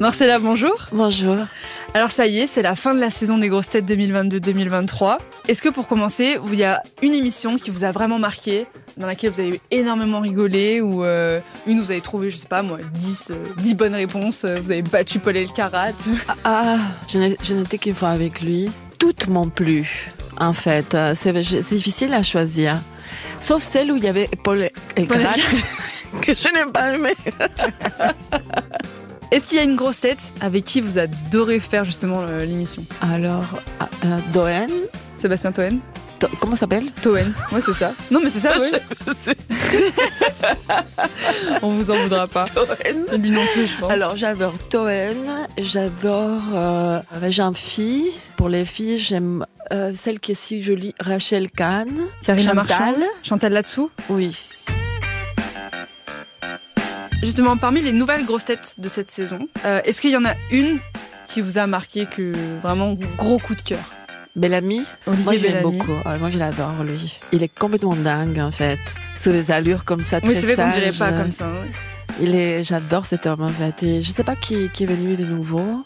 Marcella, bonjour. Bonjour. Alors ça y est, c'est la fin de la saison des grosses têtes 2022-2023. Est-ce que pour commencer, il y a une émission qui vous a vraiment marqué, dans laquelle vous avez énormément rigolé, ou euh, une où vous avez trouvé, je sais pas moi, 10, euh, bonnes réponses, euh, vous avez battu Paul Elkarat? Ah, ah je n'étais qu'une fois avec lui. Toutes m'ont plu, en fait. C'est difficile à choisir. Sauf celle où il y avait Paul Elkarat, que je n'ai pas aimé. Est-ce qu'il y a une grosse tête avec qui vous adorez faire justement l'émission? Alors, euh, Doen. Sébastien Toen Comment s'appelle? Toen, ouais c'est ça. Non mais c'est ça, oui. On vous en voudra pas. Toen. Lui non plus, je pense. Alors j'adore Toen, j'adore euh, Jean-Phi. Pour les filles, j'aime euh, celle qui est si jolie, Rachel Kahn. Karina Chantal. Chantal là-dessous Oui. Justement, parmi les nouvelles grosses têtes de cette saison, euh, est-ce qu'il y en a une qui vous a marqué que vraiment gros coup de cœur? Bellamy, moi j'aime beaucoup. moi je l'adore lui. Il est complètement dingue en fait, sous des allures comme ça très Oui, c'est vrai qu'on dirait pas comme ça. Il est, j'adore cet homme en fait. Et je sais pas qui, qui est venu de nouveau.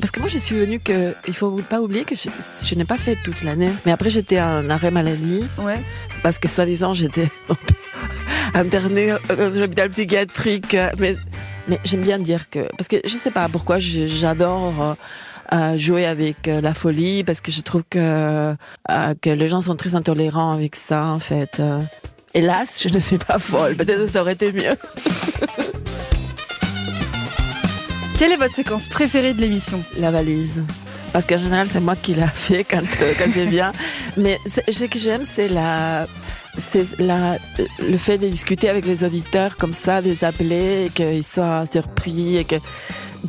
parce que moi, je suis venue que, il faut pas oublier que je, je n'ai pas fait toute l'année. Mais après, j'étais en arrêt maladie. Ouais. Parce que soi-disant, j'étais interné dans un hôpital psychiatrique. Mais, mais j'aime bien dire que, parce que je sais pas pourquoi j'adore euh, jouer avec euh, la folie, parce que je trouve que, euh, que les gens sont très intolérants avec ça, en fait. Hélas, je ne suis pas folle. Peut-être que ça aurait été mieux. Quelle est votre séquence préférée de l'émission? La valise. Parce qu'en général, c'est moi qui l'a fait quand, quand je viens. Mais ce que j'aime, c'est la c'est le fait de discuter avec les auditeurs comme ça, de les appeler, qu'ils soient surpris et que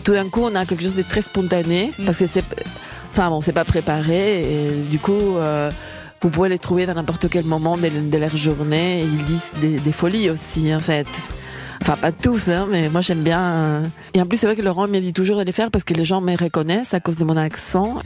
tout d'un coup on a quelque chose de très spontané mm. parce que c'est, enfin bon, c'est pas préparé et du coup. Euh, vous pouvez les trouver dans n'importe quel moment de, leur journée. ils disent des, folies aussi, en fait. Enfin, pas tous, hein, mais moi j'aime bien. Euh. Et en plus, c'est vrai que Laurent me dit toujours de les faire parce que les gens me reconnaissent à cause de mon accent.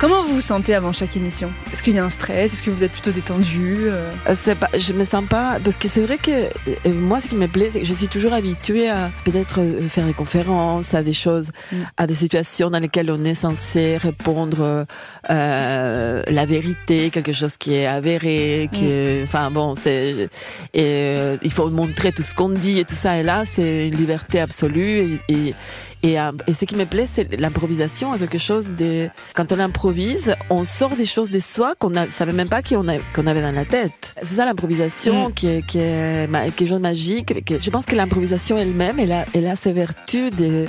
Comment vous vous sentez avant chaque émission? Est-ce qu'il y a un stress? Est-ce que vous êtes plutôt détendu euh? Euh, C'est pas, je me sens pas parce que c'est vrai que euh, moi ce qui me plaît c'est que je suis toujours habituée à peut-être faire des conférences, à des choses, mm. à des situations dans lesquelles on est censé répondre euh, la vérité, quelque chose qui est avéré, qui mm. enfin bon, c'est et il faut montrer tout ce qu'on dit et tout ça et là c'est une liberté absolue et, et et, euh, et, ce qui me plaît, c'est l'improvisation, quelque chose de... Quand on improvise, on sort des choses de soi qu'on ne savait même pas qu'on avait dans la tête. C'est ça l'improvisation mm. qui, est, qui, est, qui est magique. Je pense que l'improvisation elle-même, elle a, elle a ses vertus de,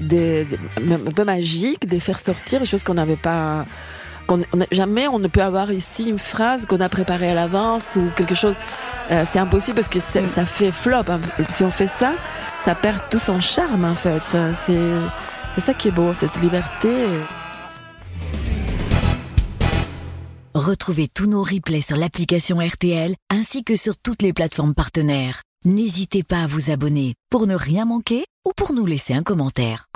de, de, un peu magiques, de faire sortir des choses qu'on n'avait pas jamais on ne peut avoir ici une phrase qu'on a préparée à l'avance ou quelque chose. Euh, c'est impossible parce que mm. ça fait flop. Hein. Si on fait ça, ça perd tout son charme en fait. C'est ça qui est beau, cette liberté. Retrouvez tous nos replays sur l'application RTL ainsi que sur toutes les plateformes partenaires. N'hésitez pas à vous abonner pour ne rien manquer ou pour nous laisser un commentaire.